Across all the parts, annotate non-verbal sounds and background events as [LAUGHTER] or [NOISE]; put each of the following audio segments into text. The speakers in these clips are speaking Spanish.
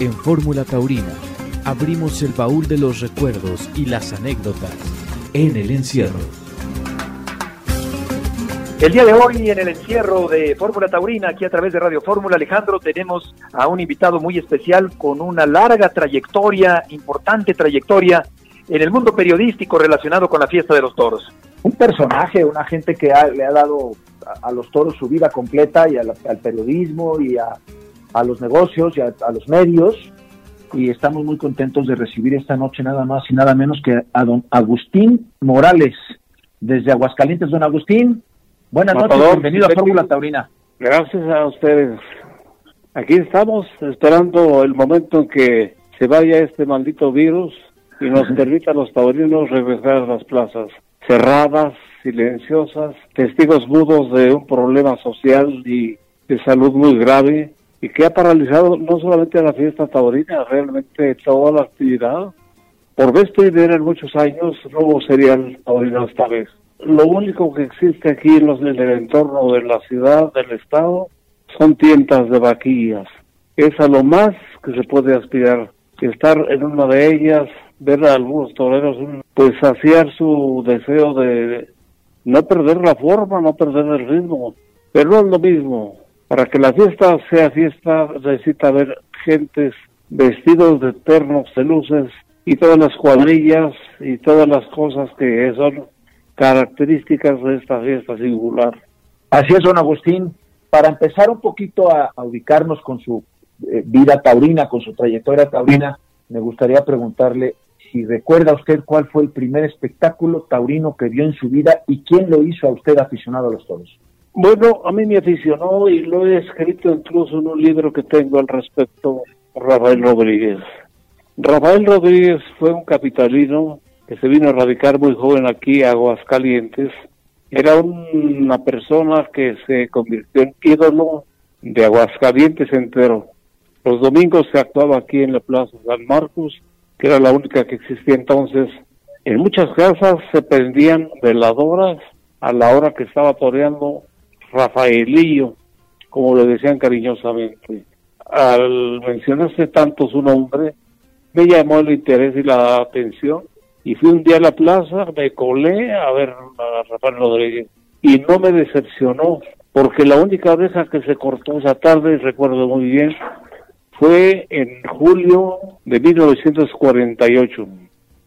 En Fórmula Taurina abrimos el baúl de los recuerdos y las anécdotas en el encierro. El día de hoy en el encierro de Fórmula Taurina, aquí a través de Radio Fórmula, Alejandro, tenemos a un invitado muy especial con una larga trayectoria, importante trayectoria en el mundo periodístico relacionado con la fiesta de los toros. Un personaje, una gente que le ha dado a, los toros su vida completa y al periodismo y a, los negocios y a, los medios. Y estamos muy contentos de recibir esta noche nada más y nada menos que a don Agustín Morales, desde Aguascalientes. Don Agustín, Buenas noches, bienvenido a Fórmula Taurina. Gracias a ustedes. Aquí estamos esperando el momento en que se vaya este maldito virus y nos permita a los taurinos regresar a las plazas cerradas, silenciosas, testigos mudos de un problema social y de salud muy grave y que ha paralizado no solamente la fiesta taurina, realmente toda la actividad. Por vez en muchos años no hubo serial taurino esta vez lo único que existe aquí en, los, en el entorno de la ciudad, del estado, son tiendas de vaquillas. Es a lo más que se puede aspirar. Estar en una de ellas, ver a algunos toreros, pues saciar su deseo de no perder la forma, no perder el ritmo. Pero no es lo mismo. Para que la fiesta sea fiesta, necesita ver gentes vestidos de ternos, de luces y todas las cuadrillas y todas las cosas que son características de esta fiesta singular. Así es, don Agustín. Para empezar un poquito a, ubicarnos con su eh, vida taurina, con su trayectoria taurina, me gustaría preguntarle si recuerda usted cuál fue el primer espectáculo taurino que vio en su vida y quién lo hizo a usted aficionado a los toros. Bueno, a mí me aficionó y lo he escrito incluso en un libro que tengo al respecto, Rafael Rodríguez. Rafael Rodríguez fue un capitalino que se vino a radicar muy joven aquí a Aguascalientes, era una persona que se convirtió en ídolo de Aguascalientes entero. Los domingos se actuaba aquí en la Plaza San Marcos, que era la única que existía entonces. En muchas casas se prendían veladoras a la hora que estaba toreando Rafaelillo, como le decían cariñosamente. Al mencionarse tanto su nombre, me llamó el interés y la atención y fui un día a la plaza, me colé a ver a Rafael Rodríguez y no me decepcionó, porque la única oreja que se cortó esa tarde, recuerdo muy bien, fue en julio de 1948.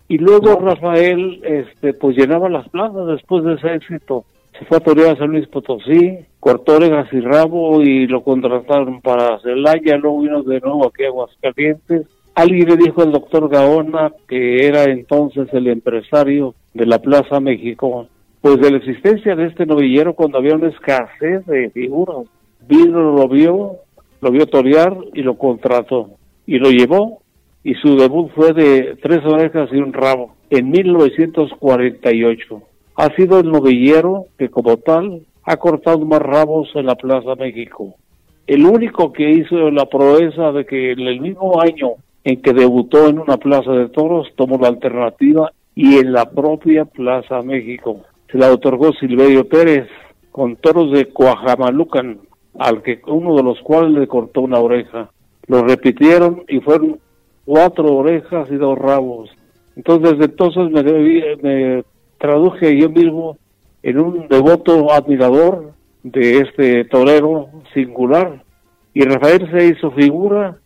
Y luego Rafael, este, pues llenaba las plazas después de ese éxito. Se fue a torear a San Luis Potosí, cortó orejas y rabo y lo contrataron para Celaya, luego vino de nuevo aquí a Aguascalientes Alguien le dijo al doctor Gaona, que era entonces el empresario de la Plaza México, pues de la existencia de este novillero cuando había una escasez de figuras. Vino, lo vio, lo vio torear y lo contrató. Y lo llevó y su debut fue de tres orejas y un rabo en 1948. Ha sido el novillero que como tal ha cortado más rabos en la Plaza México. El único que hizo la proeza de que en el mismo año en que debutó en una plaza de toros, tomó la alternativa y en la propia Plaza México. Se la otorgó Silverio Pérez con toros de Coajamalucan, al que uno de los cuales le cortó una oreja. Lo repitieron y fueron cuatro orejas y dos rabos. Entonces, desde entonces me traduje yo mismo en un devoto admirador de este torero singular. Y Rafael se hizo figura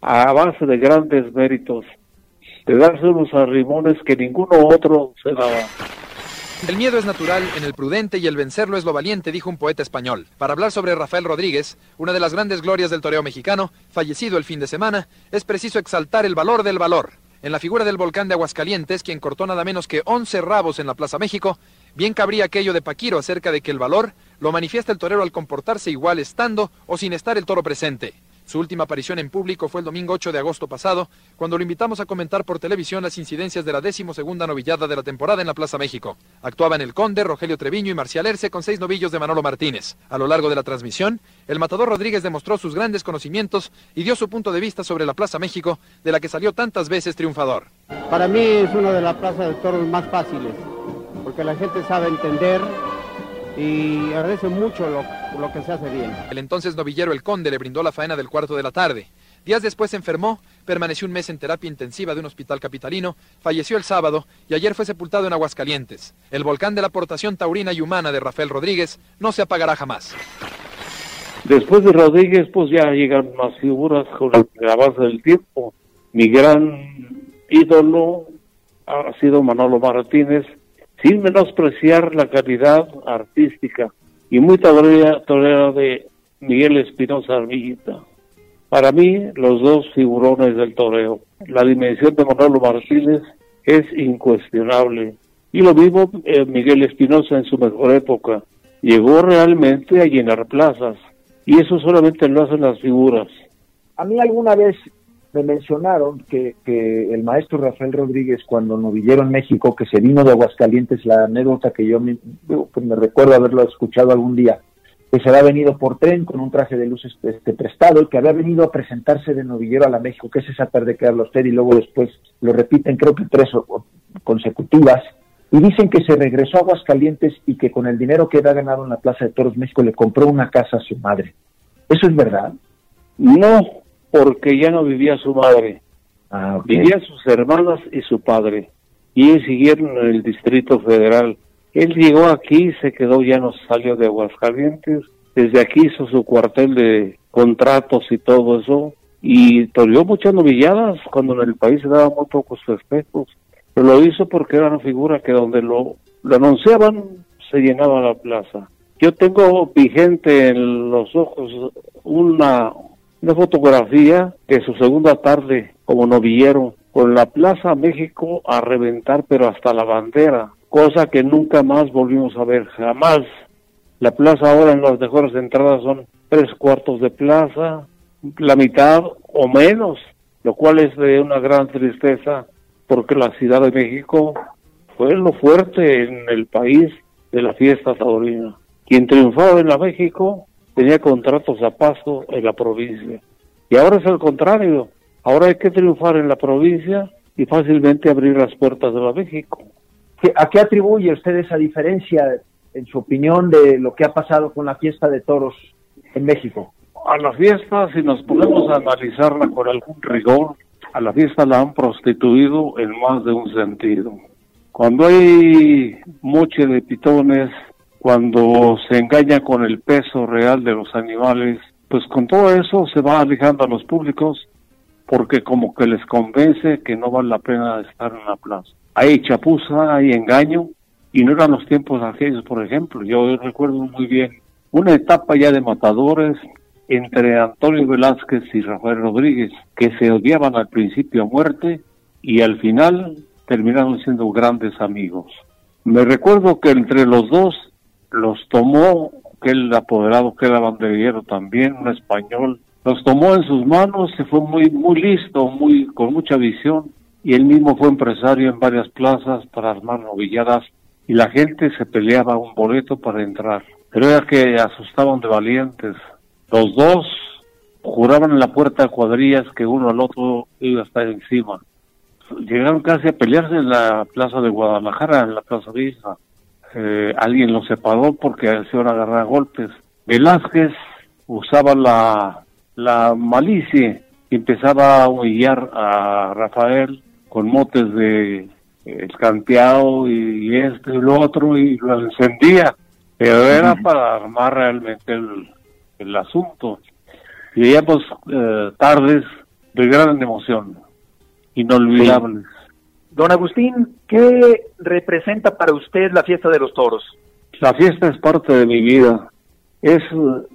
a base de grandes méritos, de darse unos arrimones que ninguno otro se daba. El miedo es natural en el prudente y el vencerlo es lo valiente, dijo un poeta español. Para hablar sobre Rafael Rodríguez, una de las grandes glorias del toreo mexicano, fallecido el fin de semana, es preciso exaltar el valor del valor. En la figura del volcán de Aguascalientes, quien cortó nada menos que 11 rabos en la Plaza México, bien cabría aquello de Paquiro acerca de que el valor lo manifiesta el torero al comportarse igual estando o sin estar el toro presente. Su última aparición en público fue el domingo 8 de agosto pasado, cuando lo invitamos a comentar por televisión las incidencias de la decimosegunda novillada de la temporada en la Plaza México. Actuaban el Conde, Rogelio Treviño y Marcial Erce con seis novillos de Manolo Martínez. A lo largo de la transmisión, el matador Rodríguez demostró sus grandes conocimientos y dio su punto de vista sobre la Plaza México, de la que salió tantas veces triunfador. Para mí es una de las plazas de toros más fáciles, porque la gente sabe entender y agradece mucho lo, lo, que se hace bien. El entonces novillero El Conde le brindó la faena del cuarto de la tarde. Días después se enfermó, permaneció un mes en terapia intensiva de un hospital capitalino, falleció el sábado y ayer fue sepultado en Aguascalientes. El volcán de la aportación taurina y humana de Rafael Rodríguez no se apagará jamás. Después de Rodríguez, pues ya llegan más figuras con el avance del tiempo. Mi gran ídolo ha sido Manolo Martínez, sin menospreciar la calidad artística y muy tolera de Miguel Espinosa Armillita. Para mí, los dos figurones del toreo. La dimensión de Manolo Martínez es incuestionable. Y lo mismo eh, Miguel Espinosa en su mejor época. Llegó realmente a llenar plazas. Y eso solamente lo hacen las figuras. A mí alguna vez me mencionaron que, el maestro Rafael Rodríguez, cuando novillero en México, que se vino de Aguascalientes, la anécdota que yo me, me recuerdo haberlo escuchado algún día, que se había venido por tren con un traje de luz este, prestado y que había venido a presentarse de novillero a la México, que es esa tarde que habla usted, y luego después lo repiten creo que tres consecutivas, y dicen que se regresó a Aguascalientes y que con el dinero que había ganado en la Plaza de Toros México le compró una casa a su madre. ¿Eso es verdad? No, porque ya no vivía su madre. Ah, Vivía sus hermanas y su padre. Y siguieron en el Distrito Federal él llegó aquí, se quedó, ya no salió de Aguascalientes. Desde aquí hizo su cuartel de contratos y todo eso. Y toreó muchas novilladas cuando en el país se daban muy pocos festejos. Pero lo hizo porque era una figura que donde lo, lo anunciaban se llenaba la plaza. Yo tengo vigente en los ojos una, una fotografía de su segunda tarde como novillero con la Plaza México a reventar, pero hasta la bandera cosa que nunca más volvimos a ver, jamás. La plaza ahora en las mejores entradas son tres cuartos de plaza, la mitad o menos, lo cual es de una gran tristeza porque la Ciudad de México fue lo fuerte en el país de la fiesta taurina. Quien triunfaba en la México tenía contratos a paso en la provincia. Y ahora es el contrario. Ahora hay que triunfar en la provincia y fácilmente abrir las puertas de la México. ¿A qué atribuye usted esa diferencia, en su opinión, de lo que ha pasado con la fiesta de toros en México? A la fiesta, si nos ponemos a analizarla con algún rigor, a la fiesta la han prostituido en más de un sentido. Cuando hay moche de pitones, cuando se engaña con el peso real de los animales, pues con todo eso se va alejando a los públicos porque como que les convence que no vale la pena estar en la plaza hay chapuza, hay engaño, y no eran los tiempos aquellos, por ejemplo. Yo recuerdo muy bien una etapa ya de matadores entre Antonio Velázquez y Rafael Rodríguez, que se odiaban al principio a muerte y al final terminaron siendo grandes amigos. Me recuerdo que entre los dos los tomó que el apoderado, que era banderillero también, un español, los tomó en sus manos, se fue muy muy listo, muy con mucha visión y él mismo fue empresario en varias plazas para armar novilladas y la gente se peleaba un boleto para entrar. Pero era que asustaban de valientes. Los dos juraban en la puerta de cuadrillas que uno al otro iba a estar encima. Llegaron casi a pelearse en la plaza de Guadalajara, en la plaza de Eh, alguien los separó porque se iban a agarrar golpes. Velázquez usaba la, la malicia y empezaba a humillar a Rafael con motes de eh, escanteado y, esto y lo otro y lo encendía, pero era para armar realmente el, el asunto. Y veíamos eh, tardes de gran emoción, inolvidables. Don Agustín, ¿qué representa para usted la fiesta de los toros? La fiesta es parte de mi vida, es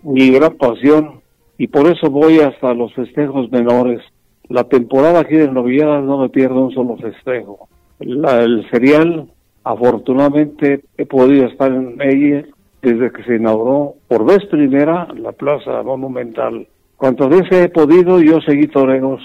mi gran pasión y por eso voy hasta los festejos menores la temporada aquí de novilladas no me pierdo un solo festejo. el serial, afortunadamente, he podido estar en ella desde que se inauguró por vez primera la Plaza Monumental. Cuantas veces he podido, yo seguí toreros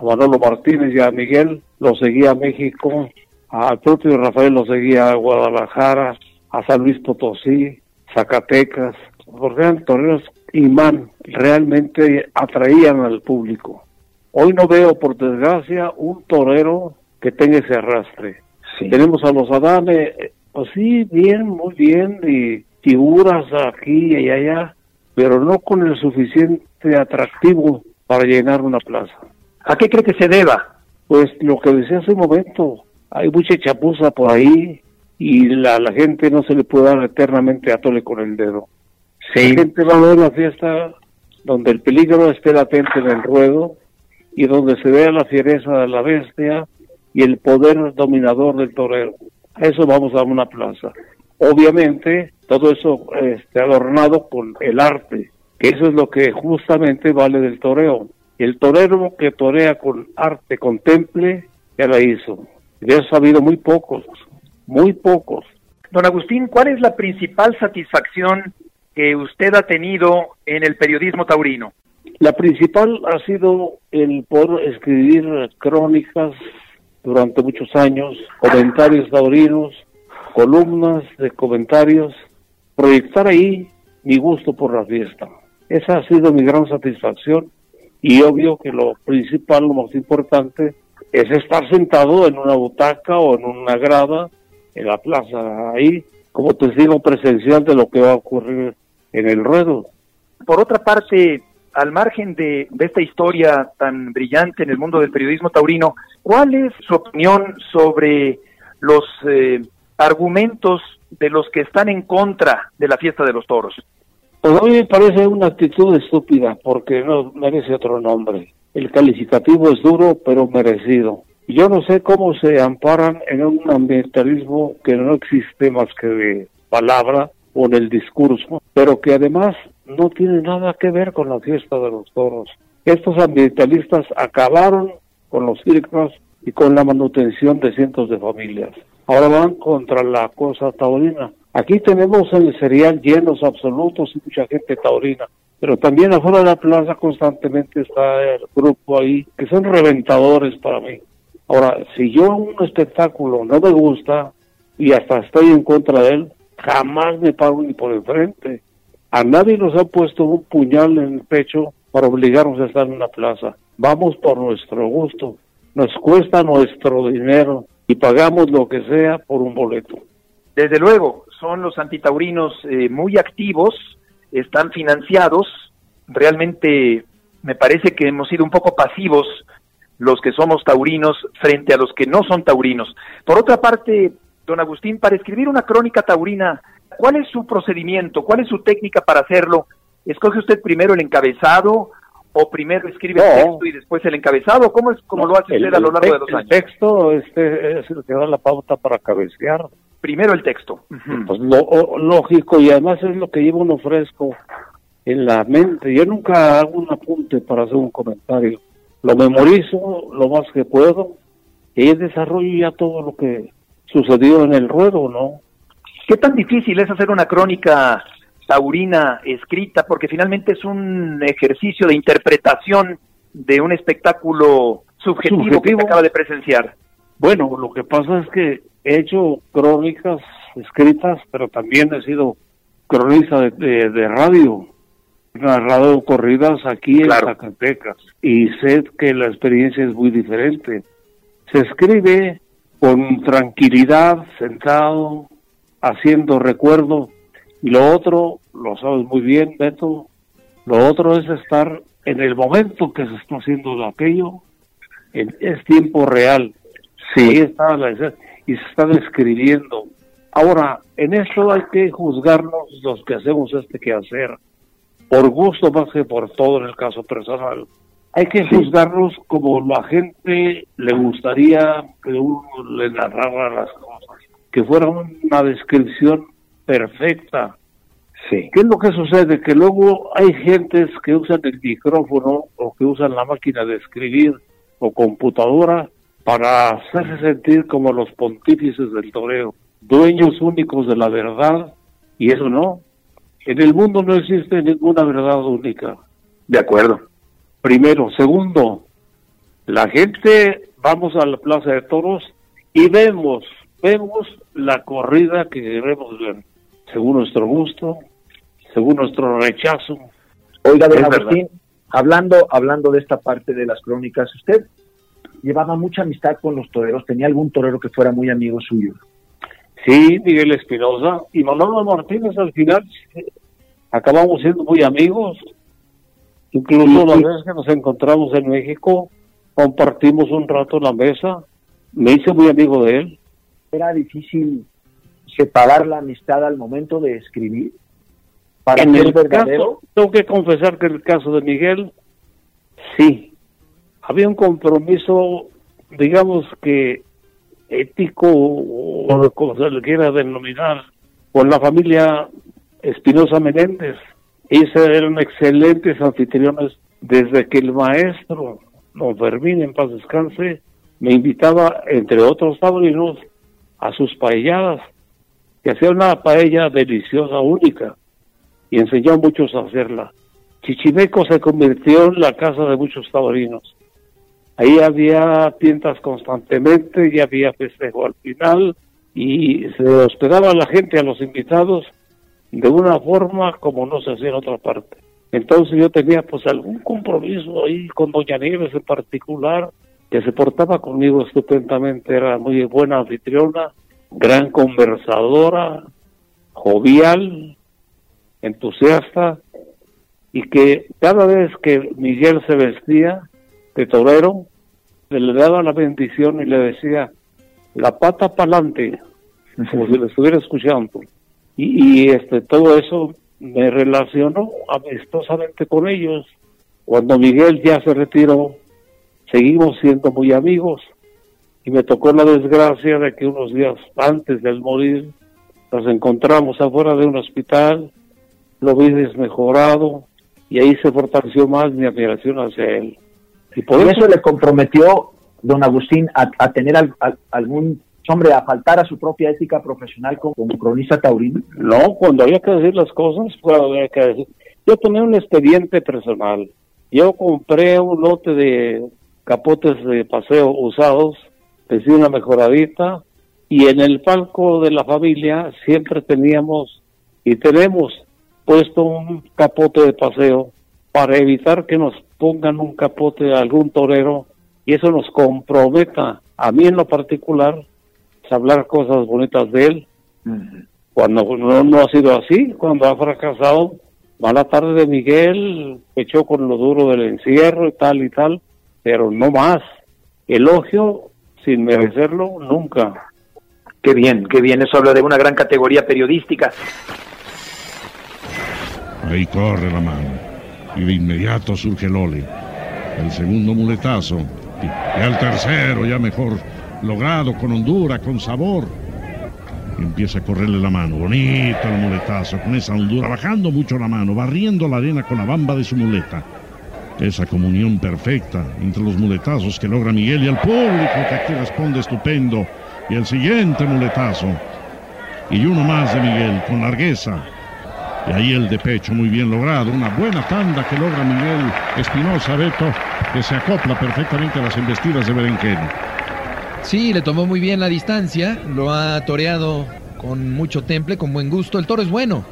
a Manolo Martínez y a Miguel, lo seguía a México, al propio Rafael lo seguía a Guadalajara, a San Luis Potosí, Zacatecas, porque eran toreros imán, realmente atraían al público. Hoy no veo, por desgracia, un torero que tenga ese arrastre. Tenemos a los Adanes, pues sí, bien, muy bien, y figuras aquí y allá, pero no con el suficiente atractivo para llenar una plaza. ¿A qué cree que se deba? Pues lo que decía hace un momento, hay mucha chapuza por ahí y la, la gente no se le puede dar eternamente a tole con el dedo. Sí. La gente va a ver la fiesta donde el peligro esté latente en el ruedo y donde se vea la fiereza de la bestia y el poder dominador del torero. A eso vamos a una plaza. Obviamente, todo eso este, adornado con el arte, que eso es lo que justamente vale del toreo. El torero que torea con arte, con temple, ya la hizo. De eso ha habido muy pocos, muy pocos. Don Agustín, ¿cuál es la principal satisfacción que usted ha tenido en el periodismo taurino? La principal ha sido el poder escribir crónicas durante muchos años, comentarios taurinos, columnas de comentarios, proyectar ahí mi gusto por la fiesta. Esa ha sido mi gran satisfacción y obvio que lo principal, lo más importante, es estar sentado en una butaca o en una grada en la plaza ahí como testigo presencial de lo que va a ocurrir en el ruedo. Por otra parte, al margen de, de, esta historia tan brillante en el mundo del periodismo taurino, ¿cuál es su opinión sobre los eh, argumentos de los que están en contra de la fiesta de los toros? Pues a mí me parece una actitud estúpida porque no merece otro nombre. El calificativo es duro pero merecido. Yo no sé cómo se amparan en un ambientalismo que no existe más que de palabra o en el discurso, pero que además no tiene nada que ver con la fiesta de los toros. Estos ambientalistas acabaron con los circos y con la manutención de cientos de familias. Ahora van contra la cosa taurina. Aquí tenemos el cereal llenos absolutos y mucha gente taurina, pero también afuera de la plaza constantemente está el grupo ahí que son reventadores para mí. Ahora, si yo un espectáculo no me gusta y hasta estoy en contra de él, jamás me paro ni por enfrente. A nadie nos ha puesto un puñal en el pecho para obligarnos a estar en una plaza. Vamos por nuestro gusto. Nos cuesta nuestro dinero y pagamos lo que sea por un boleto. Desde luego, son los antitaurinos eh, muy activos, están financiados. Realmente me parece que hemos sido un poco pasivos los que somos taurinos frente a los que no son taurinos. Por otra parte, don Agustín, para escribir una crónica taurina, ¿cuál es su procedimiento? ¿Cuál es su técnica para hacerlo? ¿Escoge usted primero el encabezado o primero escribe No. el texto y después el encabezado? ¿Cómo es como lo hace El- usted a lo el largo de los el años? texto este, es el que da la pauta para cabecear. Primero el texto. Pues lo o- lógico y además es lo que lleva uno fresco en la mente. Yo nunca hago un apunte para hacer un comentario. Lo memorizo lo más que puedo y desarrollo ya todo lo que sucedió en el ruedo, ¿no? ¿Qué tan difícil es hacer una crónica taurina escrita? Porque finalmente es un ejercicio de interpretación de un espectáculo subjetivo, que Subjetivo. se acaba de presenciar. Bueno, lo que pasa es que he hecho crónicas escritas, pero también he sido cronista de, de- de radio, narrado corridas aquí Claro. en Zacatecas, y sé que la experiencia es muy diferente. Se escribe con tranquilidad, sentado, haciendo recuerdo, y lo otro, lo sabes muy bien, Beto, lo otro es estar en el momento que se está haciendo aquello, en- es tiempo real. Ahí está la escena, y se está describiendo. Ahora, en esto hay que juzgarnos los que hacemos este quehacer, por gusto más que por todo en el caso personal. Hay que juzgarnos como la gente le gustaría que uno le narrara las cosas, que fuera una descripción perfecta. Sí. ¿Qué es lo que sucede? Que luego hay gentes que usan el micrófono o que usan la máquina de escribir o computadora para hacerse sentir como los pontífices del toreo, dueños únicos de la verdad, y eso no. En el mundo no existe ninguna verdad única. De acuerdo. Primero. Segundo, la gente, vamos a la Plaza de Toros y vemos, vemos la corrida que queremos ver, según nuestro gusto, según nuestro rechazo. Oiga, don Agustín, hablando, hablando de esta parte de las crónicas, usted llevaba mucha amistad con los toreros, tenía algún torero que fuera muy amigo suyo. Sí, Miguel Espinosa y Manolo Martínez al final eh, acabamos siendo muy amigos. Incluso la vez que nos encontramos en México, compartimos un rato en la mesa, me hice muy amigo de él. Era difícil separar la amistad al momento de escribir. Para en el verdadero, caso, tengo que confesar que en el caso de Miguel, sí, había un compromiso, digamos que ético o como se le quiera denominar, con la familia Espinosa Menéndez. Ellos eran excelentes anfitriones desde que el maestro, don Fermín, en paz descanse, me invitaba, entre otros padrinos, a sus paelladas, que hacía una paella deliciosa, única, y enseñó a muchos a hacerla. Chichimeco se convirtió en la casa de muchos taurinos. Ahí había tiendas constantemente y había festejo al final y se hospedaba a la gente, a los invitados, de una forma como no se hacía en otra parte. Entonces yo tenía pues algún compromiso ahí con Doña Nieves en particular, que se portaba conmigo estupendamente, era muy buena anfitriona, gran conversadora, jovial, entusiasta, y que cada vez que Miguel se vestía de torero, le daba la bendición y le decía, la pata para adelante, [LAUGHS] como si le estuviera escuchando. Y, y, este todo eso me relacionó amistosamente con ellos. Cuando Miguel ya se retiró, seguimos siendo muy amigos y me tocó la desgracia de que unos días antes del morir nos encontramos afuera de un hospital, lo vi desmejorado y ahí se fortaleció más mi admiración hacia él. Y por eso, le comprometió don Agustín a, a tener al, a, algún hombre a faltar a su propia ética profesional como, como, cronista taurino? No, cuando había que decir las cosas, pues había que decir. Yo tenía un expediente personal. Yo compré un lote de capotes de paseo usados, pedí una mejoradita, y en el palco de la familia siempre teníamos y tenemos puesto un capote de paseo para evitar que nos pongan un capote a algún torero y eso nos comprometa a mí en lo particular hablar cosas bonitas de él. Uh -huh. Cuando no, no, ha sido así, cuando ha fracasado, mala tarde de Miguel, echó con lo duro del encierro y tal y tal, pero no más. Elogio sin merecerlo nunca. Qué bien, qué bien, eso habla de una gran categoría periodística. Ahí corre la mano y de inmediato surge Lole. El segundo muletazo y al tercero ya mejor logrado con hondura, con sabor. Y empieza a correrle la mano, bonito el muletazo, con esa hondura, bajando mucho la mano, barriendo la arena con la bamba de su muleta. Esa comunión perfecta entre los muletazos que logra Miguel y el público que aquí responde estupendo. Y el siguiente muletazo. Y uno más de Miguel, con largueza. Y ahí el de pecho muy bien logrado. Una buena tanda que logra Miguel Espinosa Beto, que se acopla perfectamente a las embestidas de Berenquén. Sí, le tomó muy bien la distancia, lo ha toreado con mucho temple, con buen gusto. El toro es bueno,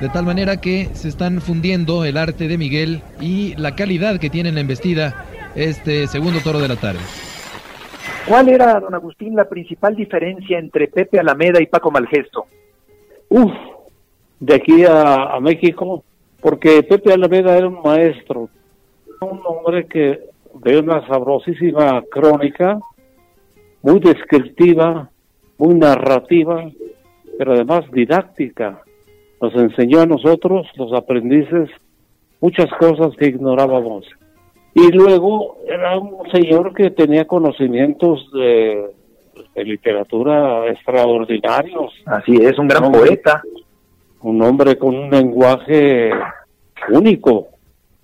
de tal manera que se están fundiendo el arte de Miguel y la calidad que tiene en la embestida este segundo toro de la tarde. ¿Cuál era, don Agustín, la principal diferencia entre Pepe Alameda y Paco Malgesto? Uf, de aquí a, a México, porque Pepe Alameda era un maestro, un hombre que de una sabrosísima crónica, muy descriptiva, muy narrativa, pero además didáctica. Nos enseñó a nosotros, los aprendices, muchas cosas que ignorábamos. Y luego era un señor que tenía conocimientos de, de literatura extraordinarios. Así es, un gran poeta. Un hombre con un lenguaje único,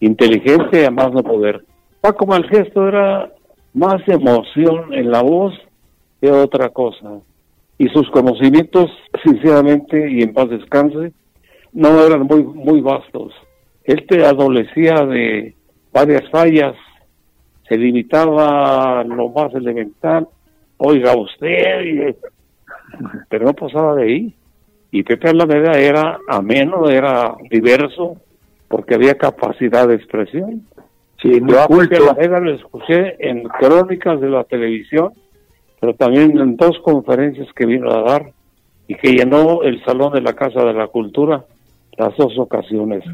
inteligente, a más no poder. Paco Malgesto era más emoción en la voz que otra cosa. Y sus conocimientos, sinceramente, y en paz descanse, no eran muy, muy vastos. Él te adolecía de varias fallas, se limitaba a lo más elemental, oiga usted, pero no pasaba de ahí. Y Pepe Alameda era ameno, era diverso, porque había capacidad de expresión. Sí, muy Yo a. Pepe Alameda lo escuché en crónicas de la televisión, pero también en dos conferencias que vino a dar y que llenó el Salón de la Casa de la Cultura las dos ocasiones.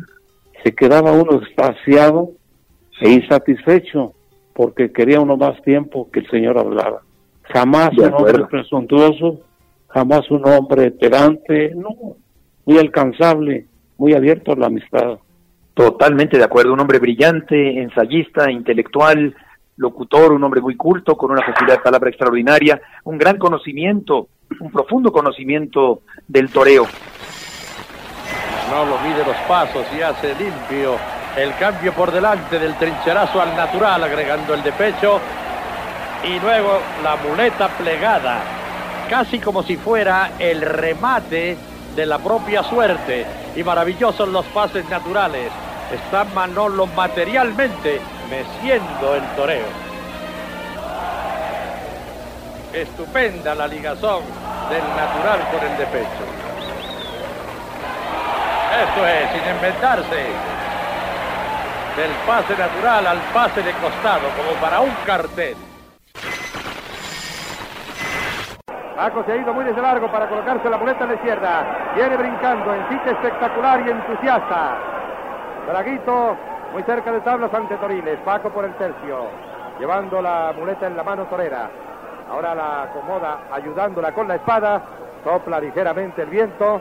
Se quedaba uno extasiado e insatisfecho porque quería uno más tiempo que el señor hablara. Jamás un hombre presuntuoso, jamás un hombre pedante, no, muy alcanzable, muy abierto a la amistad. Totalmente de acuerdo, un hombre brillante, ensayista, intelectual, locutor, un hombre muy culto, con una facilidad de palabra extraordinaria, un gran conocimiento, un profundo conocimiento del toreo. No lo mide los pasos y hace limpio el cambio por delante del trincherazo al natural, agregando el de pecho. Y luego la muleta plegada, casi como si fuera el remate de la propia suerte. Y maravillosos los pases naturales. Está Manolo materialmente meciendo el toreo. Estupenda la ligazón del natural con el de pecho. Esto es, sin inventarse, del pase natural al pase de costado, como para un cartel. Paco se ha ido muy desde largo para colocarse la muleta en la izquierda. Viene brincando en sitio espectacular y entusiasta. Draguito muy cerca de tablas ante Toriles. Paco por el tercio, llevando la muleta en la mano torera. Ahora la acomoda ayudándola con la espada. Sopla ligeramente el viento.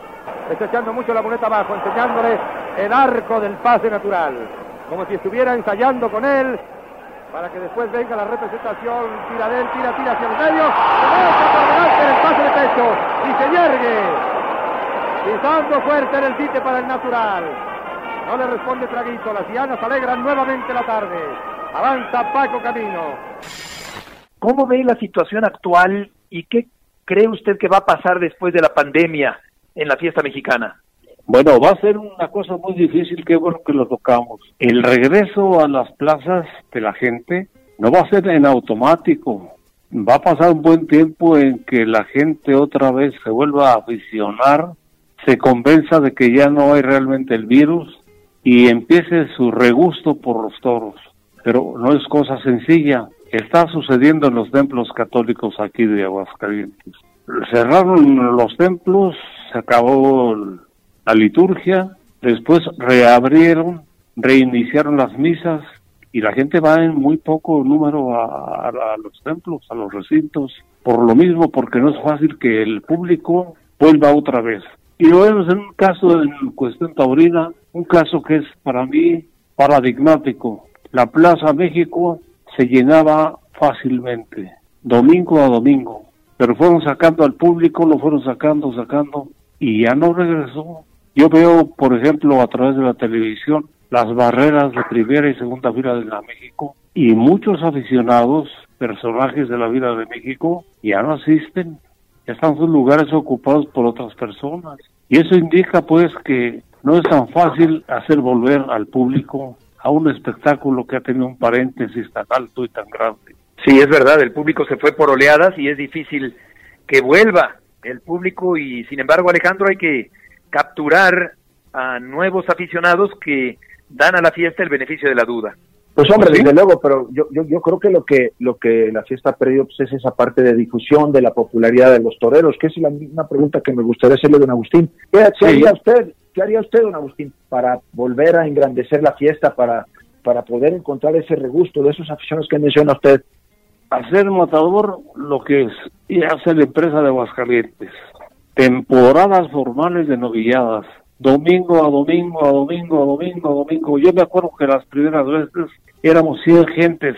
Está echando mucho la muleta abajo, enseñándole el arco del pase natural como si estuviera ensayando con él para que después venga la representación, tira de él, tira, tira hacia el medio, se en el pase de pecho y se yergue, pisando fuerte en el sitio para el natural. No le responde Traguito, las dianas alegran nuevamente la tarde. Avanza Paco Camino. ¿Cómo ve la situación actual y qué cree usted que va a pasar después de la pandemia en la fiesta mexicana? Bueno, va a ser una cosa muy difícil, qué bueno que lo tocamos. El regreso a las plazas de la gente no va a ser en automático. Va a pasar un buen tiempo en que la gente otra vez se vuelva a aficionar, se convenza de que ya no hay realmente el virus y empiece su regusto por los toros. Pero no es cosa sencilla. Está sucediendo en los templos católicos aquí de Aguascalientes. Cerraron los templos, se acabó el la liturgia, después reabrieron, reiniciaron las misas y la gente va en muy poco número a, los templos, a los recintos, por lo mismo, porque no es fácil que el público vuelva otra vez. Y lo vemos en un caso, en cuestión taurina, un caso que es para mí paradigmático. La Plaza México se llenaba fácilmente, domingo a domingo, pero fueron sacando al público, lo fueron sacando, sacando, y ya no regresó. Yo veo, por ejemplo, a través de la televisión, las barreras de primera y segunda fila de la México y muchos aficionados, personajes de la vida de México, ya no asisten, ya están sus lugares ocupados por otras personas. Y eso indica pues que no es tan fácil hacer volver al público a un espectáculo que ha tenido un paréntesis tan alto y tan grande. Sí, es verdad, el público se fue por oleadas y es difícil que vuelva el público y sin embargo Alejandro hay que capturar a nuevos aficionados que dan a la fiesta el beneficio de la duda. Pues hombre, desde luego, pero yo, yo, yo creo que lo que lo que la fiesta ha perdido pues, es esa parte de difusión de la popularidad de los toreros, que es la misma pregunta que me gustaría hacerle a don Agustín. ¿Qué, haría usted, qué haría usted, don Agustín, para volver a engrandecer la fiesta, para, para poder encontrar ese regusto de esos aficionados que menciona usted? Hacer matador lo que es y hacer la empresa de Aguascalientes temporadas formales de novilladas, domingo a domingo, a domingo, a domingo, a domingo. Yo me acuerdo que las primeras veces éramos 100 gentes.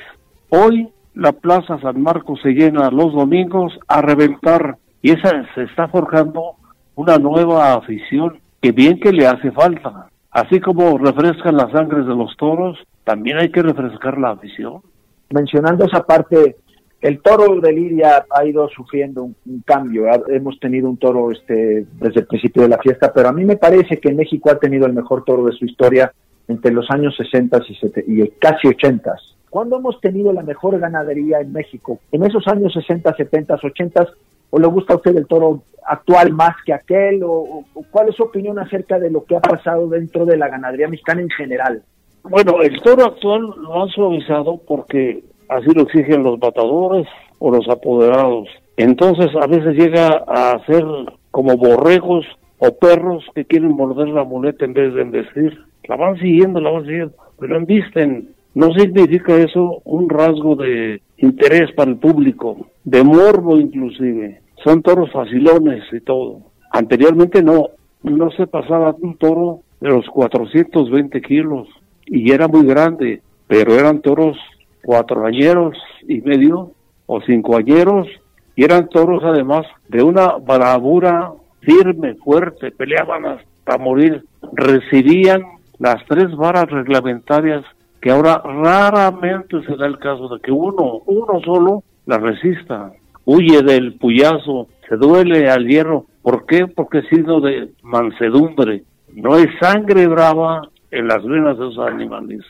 Hoy la Plaza San Marcos se llena los domingos a reventar y esa se está forjando una nueva afición que bien que le hace falta. Así como refrescan las sangres de los toros, también hay que refrescar la afición. Mencionando esa parte el toro de Lidia ha ido sufriendo un, cambio. hemos tenido un toro este, desde el principio de la fiesta, pero a mí me parece que México ha tenido el mejor toro de su historia entre los años 60 y, y casi 80. ¿Cuándo hemos tenido la mejor ganadería en México? ¿En esos años 60, 70, 80? ¿O le gusta a usted el toro actual más que aquel? ¿O, cuál es su opinión acerca de lo que ha pasado dentro de la ganadería mexicana en general? Bueno, el toro actual lo han suavizado porque así lo exigen los matadores o los apoderados. Entonces a veces llega a ser como borregos o perros que quieren morder la muleta en vez de embestir. La van siguiendo, la van siguiendo, pero embisten. no significa eso un rasgo de interés para el público, de morbo inclusive. Son toros facilones y todo. Anteriormente no, no se pasaba un toro de los 420 kilos y era muy grande, pero eran toros cuatro añeros y medio o cinco añeros y eran toros además de una bravura firme, fuerte, peleaban hasta morir, recibían las tres varas reglamentarias que ahora raramente se da el caso de que uno, uno solo la resista, huye del puyazo, se duele al hierro. ¿Por qué? Porque es signo de mansedumbre. No hay sangre brava en las venas de esos animales.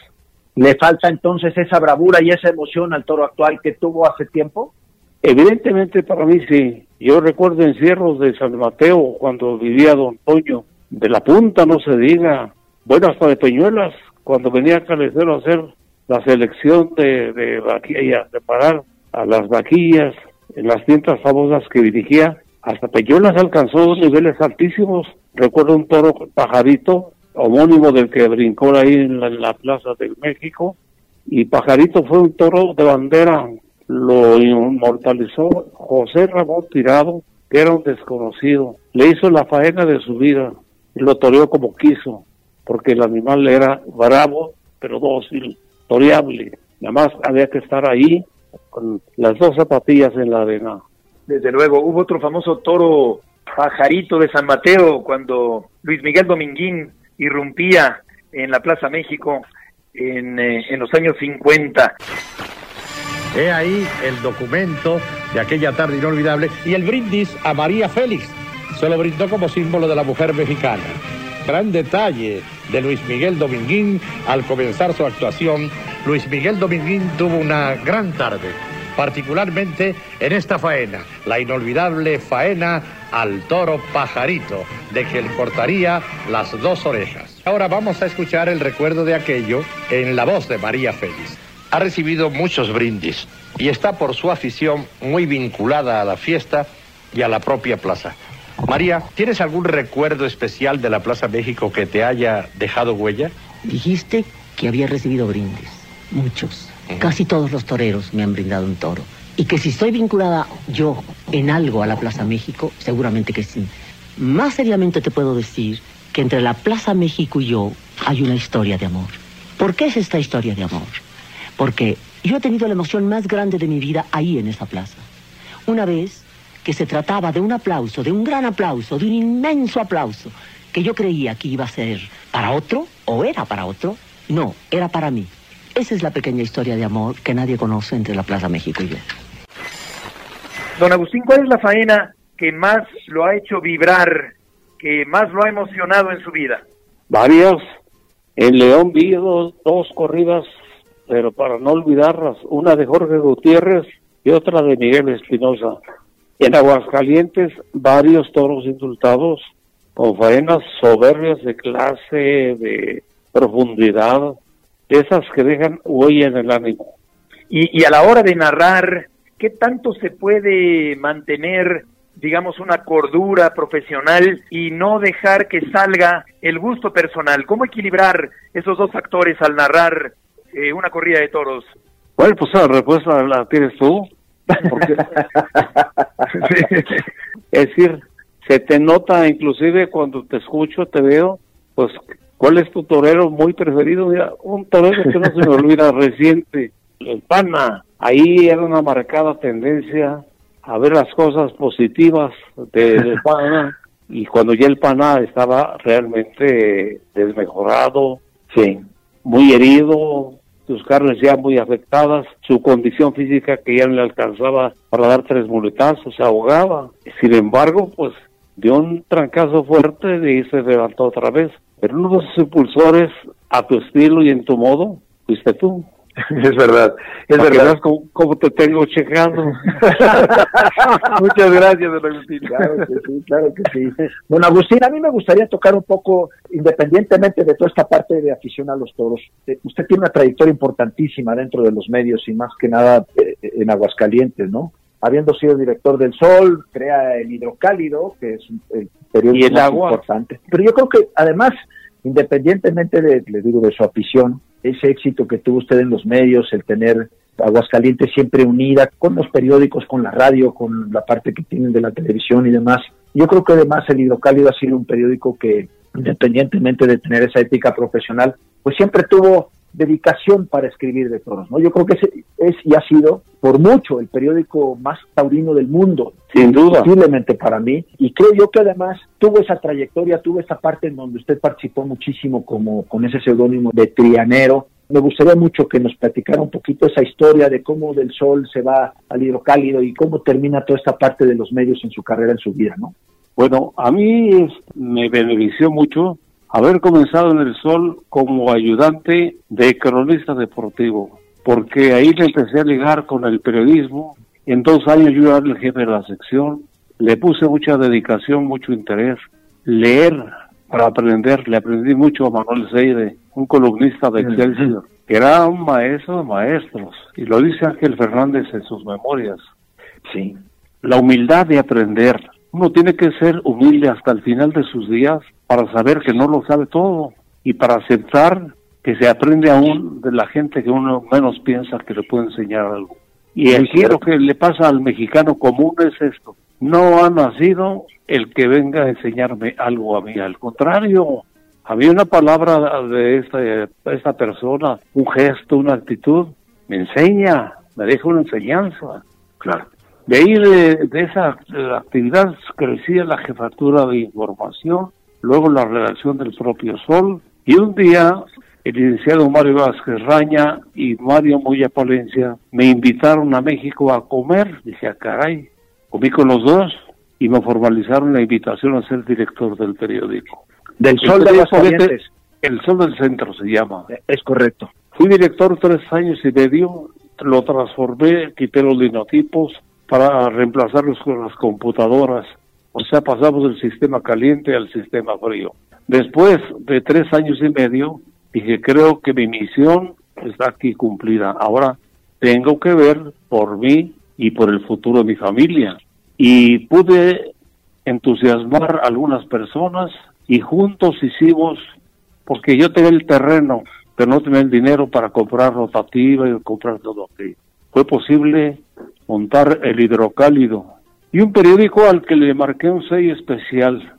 ¿Le falta entonces esa bravura y esa emoción al toro actual que tuvo hace tiempo? Evidentemente para mí sí. Yo recuerdo encierros de San Mateo cuando vivía Don Toño. De la punta no se diga. Bueno, hasta de Peñuelas, cuando venía Calecero a hacer la selección de, de vaquillas, de parar a las vaquillas en las tiendas famosas que dirigía, hasta Peñuelas alcanzó niveles altísimos. Recuerdo un toro pajarito, homónimo del que brincó ahí en la, Plaza del México, y Pajarito fue un toro de bandera, lo inmortalizó José Ramón Tirado, que era un desconocido. Le hizo la faena de su vida y lo toreó como quiso porque el animal era bravo, pero dócil, toreable. Nada más había que estar ahí con las dos zapatillas en la arena. Desde luego, hubo otro famoso toro pajarito de San Mateo cuando Luis Miguel Dominguín irrumpía en la Plaza México en, eh, en los años 50. He ahí el documento de aquella tarde inolvidable y el brindis a María Félix. Se lo brindó como símbolo de la mujer mexicana. Gran detalle de Luis Miguel Dominguín al comenzar su actuación. Luis Miguel Dominguín tuvo una gran tarde, particularmente en esta faena, la inolvidable faena al toro pajarito, de que él cortaría las dos orejas. Ahora vamos a escuchar el recuerdo de aquello en la voz de María Félix. Ha recibido muchos brindis y está por su afición muy vinculada a la fiesta y a la propia plaza. María, ¿tienes algún recuerdo especial de la Plaza México que te haya dejado huella? Dijiste que había recibido brindis, muchos. Casi todos los toreros me han brindado un toro. Y que si estoy vinculada yo en algo a la Plaza México, seguramente que sí. Más seriamente te puedo decir que entre la Plaza México y yo hay una historia de amor. ¿Por qué es esta historia de amor? Porque yo he tenido la emoción más grande de mi vida ahí en esa plaza. Una vez que se trataba de un aplauso, de un gran aplauso, de un inmenso aplauso, que yo creía que iba a ser para otro, o era para otro, no, era para mí. Esa es la pequeña historia de amor que nadie conoce entre la Plaza México y yo. Don Agustín, ¿cuál es la faena que más lo ha hecho vibrar, que más lo ha emocionado en su vida? Varias. En León vi dos, dos corridas, pero para no olvidarlas, una de Jorge Gutiérrez y otra de Miguel Espinosa. En Aguascalientes, varios toros indultados con faenas soberbias de clase, de profundidad, esas que dejan huella en el ánimo. Y, y a la hora de narrar, ¿qué tanto se puede mantener, digamos, una cordura profesional y no dejar que salga el gusto personal? ¿Cómo equilibrar esos dos factores al narrar eh, una corrida de toros? Bueno, pues la respuesta la tienes tú. Porque, [LAUGHS] [LAUGHS] es decir, se te nota inclusive cuando te escucho, te veo, pues, ¿cuál es tu torero muy preferido? un torero que no se me olvida [LAUGHS] reciente, el Pana. Ahí era una marcada tendencia a ver las cosas positivas de, [LAUGHS] Pana y cuando ya el Pana estaba realmente desmejorado, sí, muy herido, sus carnes ya muy afectadas, su condición física que ya no le alcanzaba para dar tres muletazos, se ahogaba. Sin embargo, pues dio un trancazo fuerte y se levantó otra vez. Pero uno de los impulsores a tu estilo y en tu modo fuiste tú. [LAUGHS] Es verdad, es verdad. Cómo, te tengo checando. [LAUGHS] Muchas gracias, don Agustín. Claro que sí, claro que sí. Don Agustín, a mí me gustaría tocar un poco, independientemente de toda esta parte de afición a los toros, eh, usted tiene una trayectoria importantísima dentro de los medios y más que nada eh, en Aguascalientes, ¿no? Habiendo sido director del Sol, crea el Hidrocálido, que es un periódico más importante. Pero yo creo que además, independientemente de, le digo, de su afición, ese éxito que tuvo usted en los medios, el tener Aguascalientes siempre unida con los periódicos, con la radio, con la parte que tienen de la televisión y demás. Yo creo que además el Hidrocálido ha sido un periódico que, independientemente de tener esa ética profesional, pues siempre tuvo dedicación para escribir de toros, ¿no? Yo creo que ese es y ha sido por mucho el periódico más taurino del mundo, sin duda, posiblemente para mí, y creo yo que además tuvo esa trayectoria, tuvo esa parte en donde usted participó muchísimo como con ese seudónimo de Trianero, me gustaría mucho que nos platicara un poquito esa historia de cómo del sol se va al hidrocálido y cómo termina toda esta parte de los medios en su carrera, en su vida, ¿no? Bueno, a mí me benefició mucho haber comenzado en el sol como ayudante de cronista deportivo, porque ahí le empecé a ligar con el periodismo. En dos años yo era el jefe de la sección, le puse mucha dedicación, mucho interés, leer para aprender, le aprendí mucho a Manuel Seide, un columnista de Excelsior, que era un maestro de maestros, y lo dice Ángel Fernández en sus memorias. Sí. La humildad de aprender. Uno tiene que ser humilde hasta el final de sus días para saber que no lo sabe todo y para aceptar que se aprende aún de la gente que uno menos piensa que le puede enseñar algo. Y aquí lo que le pasa al mexicano común es esto. No ha nacido el que venga a enseñarme algo a mí. Al contrario, había una palabra de esta, esta persona, un gesto, una actitud, me enseña, me deja una enseñanza. Claro. De ahí de, esa actividad crecía la jefatura de información, luego la redacción del propio Sol, y un día el licenciado Mario Vázquez Raña y Mario Moya Palencia me invitaron a México a comer. Dije, ah, caray, comí con los dos y me formalizaron la invitación a ser director del periódico. Del Sol de Aguascalientes. El Sol del Centro se llama. Es correcto. Fui director tres años y medio, lo transformé, quité los linotipos para reemplazarlos con las computadoras. O sea, pasamos del sistema caliente al sistema frío. Después de tres años y medio, dije, creo que mi misión está aquí cumplida. Ahora tengo que ver por mí y por el futuro de mi familia. Y pude entusiasmar a algunas personas y juntos hicimos, porque yo tenía el terreno, pero no tenía el dinero para comprar rotativa y comprar todo aquello. Fue posible montar el hidrocálido y un periódico al que le marqué un sello especial,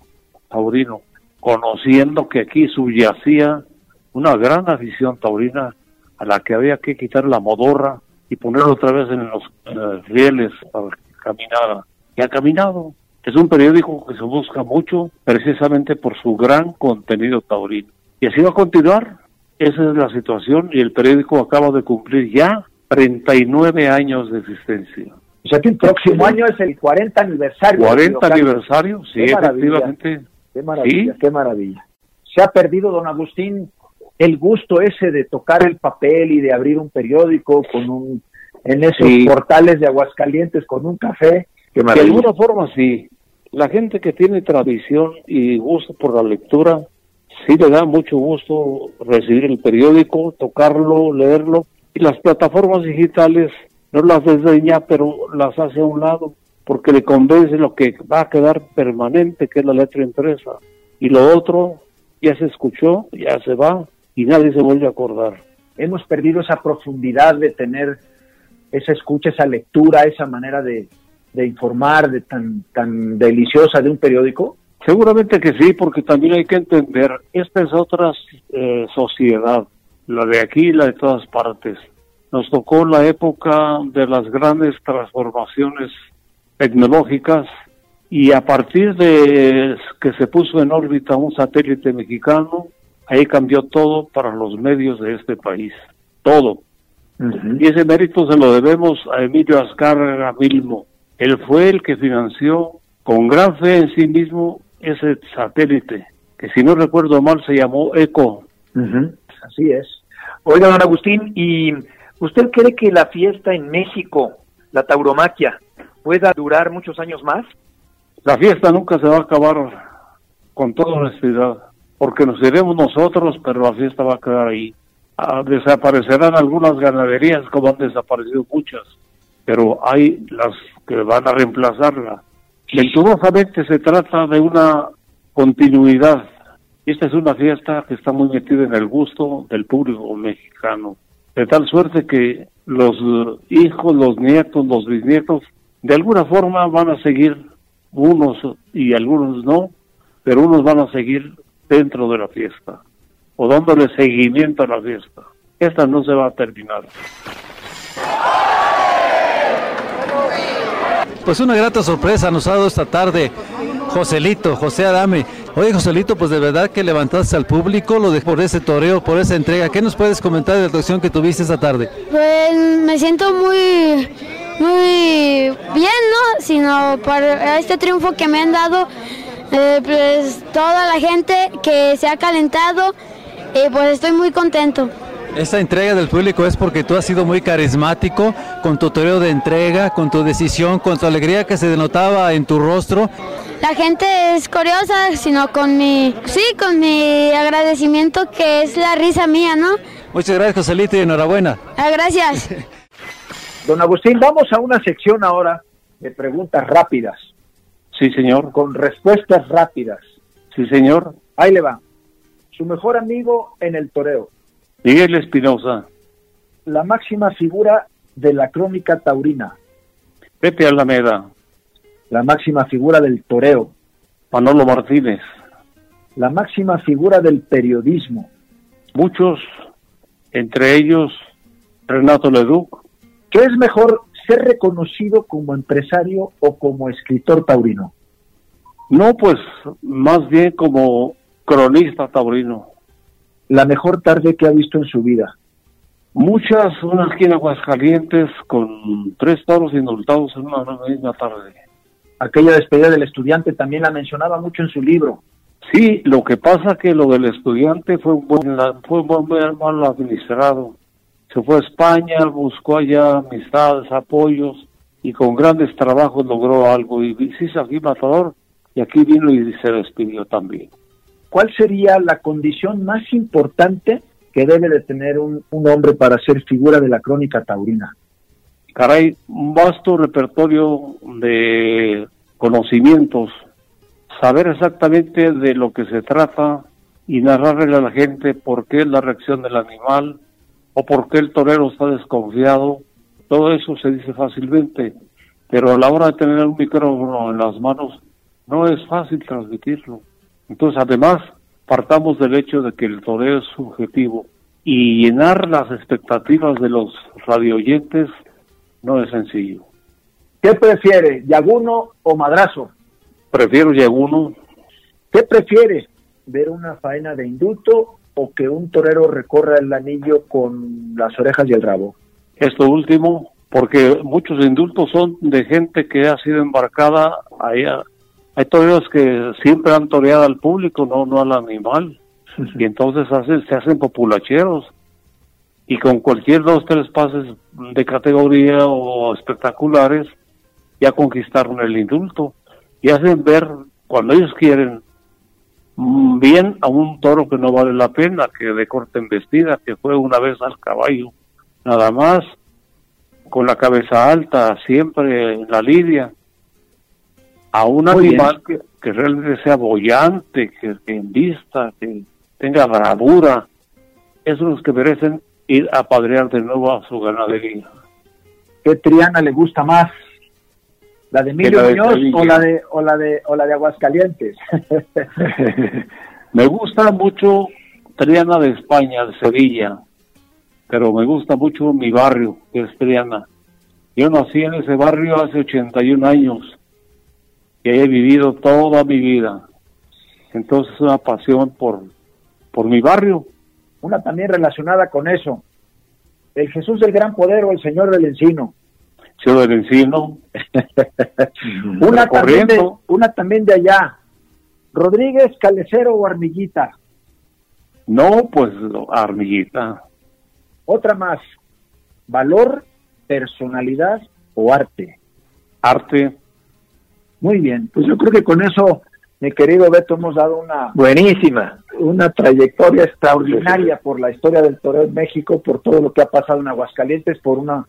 taurino, conociendo que aquí subyacía una gran afición taurina a la que había que quitar la modorra y ponerlo otra vez en los rieles para que caminara. Y ha caminado. Es un periódico que se busca mucho precisamente por su gran contenido taurino. Y así va a continuar. Esa es la situación y el periódico acaba de cumplir ya 39 años de existencia. O sea que el próximo año es el 40 aniversario. 40 aniversario, sí, efectivamente. Qué maravilla, qué maravilla. Se ha perdido, don Agustín, el gusto ese de tocar el papel y de abrir un periódico con un en esos portales de Aguascalientes con un café. de alguna forma sí la gente que tiene tradición y gusto por la lectura, sí le da mucho gusto recibir el periódico, tocarlo, leerlo, y las plataformas digitales no las desdeña, pero las hace a un lado, porque le convence lo que va a quedar permanente, que es la letra impresa. Y lo otro ya se escuchó, ya se va, y nadie se vuelve a acordar. Hemos perdido esa profundidad de tener esa escucha, esa lectura, esa manera de, de informar de tan, tan deliciosa de un periódico? Seguramente que sí, porque también hay que entender, esta es otra eh, sociedad, la de aquí y la de todas partes. Nos tocó la época de las grandes transformaciones tecnológicas y a partir de que se puso en órbita un satélite mexicano, ahí cambió todo para los medios de este país, todo. Y ese mérito se lo debemos a Emilio Azcárraga Milmo, él fue el que financió con gran fe en sí mismo ese satélite, que si no recuerdo mal se llamó ECO. Así es. Oiga, don Agustín, ¿y usted cree que la fiesta en México, la tauromaquia, pueda durar muchos años más? La fiesta nunca se va a acabar con toda honestidad, porque nos iremos nosotros, pero la fiesta va a quedar ahí. Ah, desaparecerán algunas ganaderías como han desaparecido muchas pero hay las que van a reemplazarla. Venturosamente se trata de una continuidad Esta es una fiesta que está muy metida en el gusto del público mexicano, de tal suerte que los hijos, los nietos, los bisnietos, de alguna forma van a seguir, unos y algunos no, pero unos van a seguir dentro de la fiesta o dándole seguimiento a la fiesta. Esta no se va a terminar. Pues una grata sorpresa nos ha dado esta tarde Joselito, José Adame. Oye, Joselito, pues de verdad que levantaste al público lo de, por ese toreo, por esa entrega. ¿Qué nos puedes comentar de la actuación que tuviste esta tarde? Pues me siento muy, muy bien, ¿no? Sino por este triunfo que me han dado, eh, pues toda la gente que se ha calentado, y pues estoy muy contento. Esta entrega del público es porque tú has sido muy carismático con tu toreo de entrega, con tu decisión, con tu alegría que se denotaba en tu rostro. La gente es curiosa, sino con mi, sí, con mi agradecimiento que es la risa mía, ¿no? Muchas gracias, Joselito, y enhorabuena. Ah, gracias. [LAUGHS] Don Agustín, vamos a una sección ahora de preguntas rápidas. Sí, señor. Con respuestas rápidas. Sí, señor. Ahí le va. Su mejor amigo en el toreo. Miguel Espinosa. La máxima figura de la crónica taurina. Pepe Alameda. La máxima figura del toreo. Manolo Martínez. La máxima figura del periodismo. Muchos, entre ellos Renato Leduc. ¿Qué es mejor ser reconocido como empresario o como escritor taurino? No, pues más bien como cronista taurino la mejor tarde que ha visto en su vida? Muchas, una esquina Aguascalientes con tres toros indultados en una misma tarde. Aquella despedida del estudiante también la mencionaba mucho en su libro. Sí, lo que pasa que lo del estudiante fue un buen, fue un buen mal administrado. Se fue a España, buscó allá amistades, apoyos y con grandes trabajos logró algo. Y sí, aquí Matador y aquí vino y se despidió también. ¿Cuál sería la condición más importante que debe de tener un, hombre para ser figura de la crónica taurina? Caray, un vasto repertorio de conocimientos, saber exactamente de lo que se trata y narrarle a la gente por qué es la reacción del animal o por qué el torero está desconfiado, todo eso se dice fácilmente, pero a la hora de tener un micrófono en las manos no es fácil transmitirlo. Entonces, además, partamos del hecho de que el toreo es subjetivo y llenar las expectativas de los radioyentes no es sencillo. ¿Qué prefiere, Yaguno o Madrazo? Prefiero Yaguno. ¿Qué prefiere, ver una faena de indulto o que un torero recorra el anillo con las orejas y el rabo? Esto último, porque muchos indultos son de gente que ha sido embarcada allá hay toreros que siempre han toreado al público, no, no al animal. Y entonces hacen, se hacen populacheros. Y con cualquier dos, tres pases de categoría o espectaculares, ya conquistaron el indulto. Y hacen ver, cuando ellos quieren, mm, bien a un toro que no vale la pena, que de corte embestida, que fue una vez al caballo, nada más, con la cabeza alta, siempre en la lidia a un animal que, realmente sea bollante, que, que vista, que tenga bravura. Esos son los que merecen ir a padrear de nuevo a su ganadería. ¿Qué Triana le gusta más? ¿La de Emilio Muñoz o la de, o la de, o la de Aguascalientes? [LAUGHS] me gusta mucho Triana de España, de Sevilla, pero me gusta mucho mi barrio, que es Triana. Yo nací en ese barrio hace 81 años que he vivido toda mi vida. Entonces una pasión por, por mi barrio. Una también relacionada con eso. El Jesús del Gran Poder o el Señor del Encino. Señor del Encino. [LAUGHS] una, también de, una también de allá. Rodríguez, Calecero o Armillita. No, pues Armillita. Otra más. Valor, personalidad o arte. Arte. Muy bien, pues yo creo que con eso, mi querido Beto, hemos dado una buenísima, una trayectoria extraordinaria por la historia del toreo en México, por todo lo que ha pasado en Aguascalientes, por una,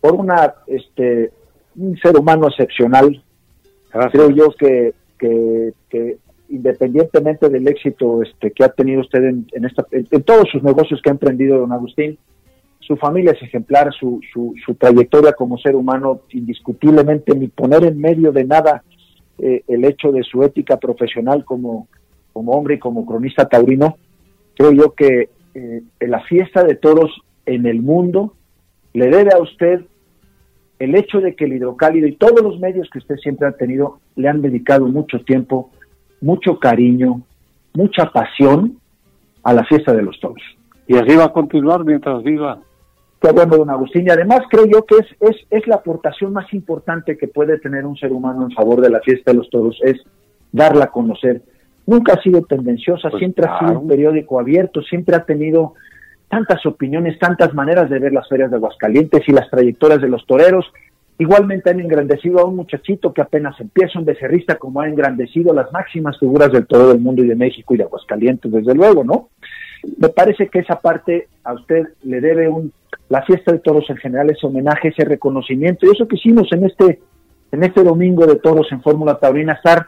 por una, este, un ser humano excepcional. Creo yo que, que, independientemente del éxito este, que ha tenido usted en, esta, en, todos sus negocios que ha emprendido don Agustín, su familia es ejemplar, su, su, trayectoria como ser humano indiscutiblemente, ni poner en medio de nada eh, el hecho de su ética profesional como, como hombre y como cronista taurino, creo yo que eh, la fiesta de toros en el mundo le debe a usted el hecho de que el hidrocálido y todos los medios que usted siempre ha tenido le han dedicado mucho tiempo, mucho cariño, mucha pasión a la fiesta de los toros. Y así va a continuar mientras viva. Qué bueno, don Agustín. Y además creo yo que es, es, es la aportación más importante que puede tener un ser humano en favor de la fiesta de los toros, es darla a conocer. Nunca ha sido tendenciosa, pues siempre ha sido un periódico abierto, siempre ha tenido tantas opiniones, tantas maneras de ver las ferias de Aguascalientes y las trayectorias de los toreros. Igualmente han engrandecido a un muchachito que apenas empieza, un becerrista, como ha engrandecido las máximas figuras del toro del mundo y de México y de Aguascalientes, desde luego, ¿no? Me parece que esa parte a usted le debe un, la fiesta de toros en general, ese homenaje, ese reconocimiento, y eso que hicimos en este, en este domingo de toros en Fórmula Taurina, estar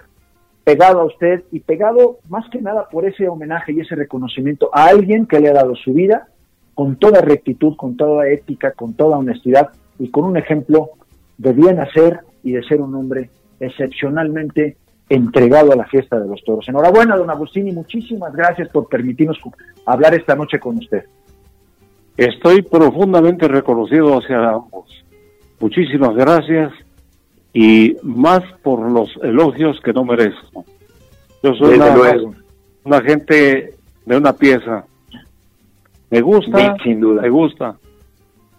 pegado a usted y pegado más que nada por ese homenaje y ese reconocimiento a alguien que le ha dado su vida con toda rectitud, con toda ética, con toda honestidad y con un ejemplo de bien hacer y de ser un hombre excepcionalmente entregado a la fiesta de los toros. Enhorabuena, don Agustín, y muchísimas gracias por permitirnos hablar esta noche con usted. Estoy profundamente reconocido hacia ambos. Muchísimas gracias y más por los elogios que no merezco. Yo soy una, gente de una pieza. Me gusta, sin duda. me gusta.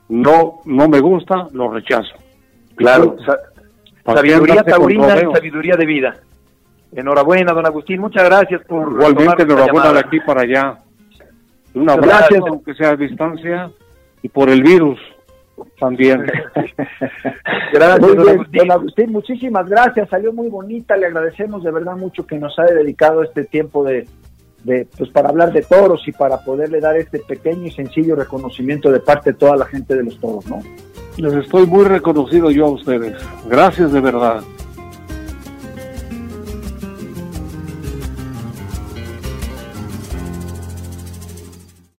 No, no me gusta, lo rechazo. Claro, sabiduría taurina y sabiduría de vida. Enhorabuena, don Agustín, muchas gracias por... Igualmente, enhorabuena de aquí para allá. Un abrazo, aunque sea a distancia, y por el virus también. [LAUGHS] gracias, don, Agustín. Muchísimas gracias. Salió muy bonita. Le agradecemos de verdad mucho que nos haya dedicado este tiempo de, de, pues para hablar de toros y para poderle dar este pequeño y sencillo reconocimiento de parte de toda la gente de los toros, ¿no? Les estoy muy reconocido yo a ustedes. Gracias de verdad.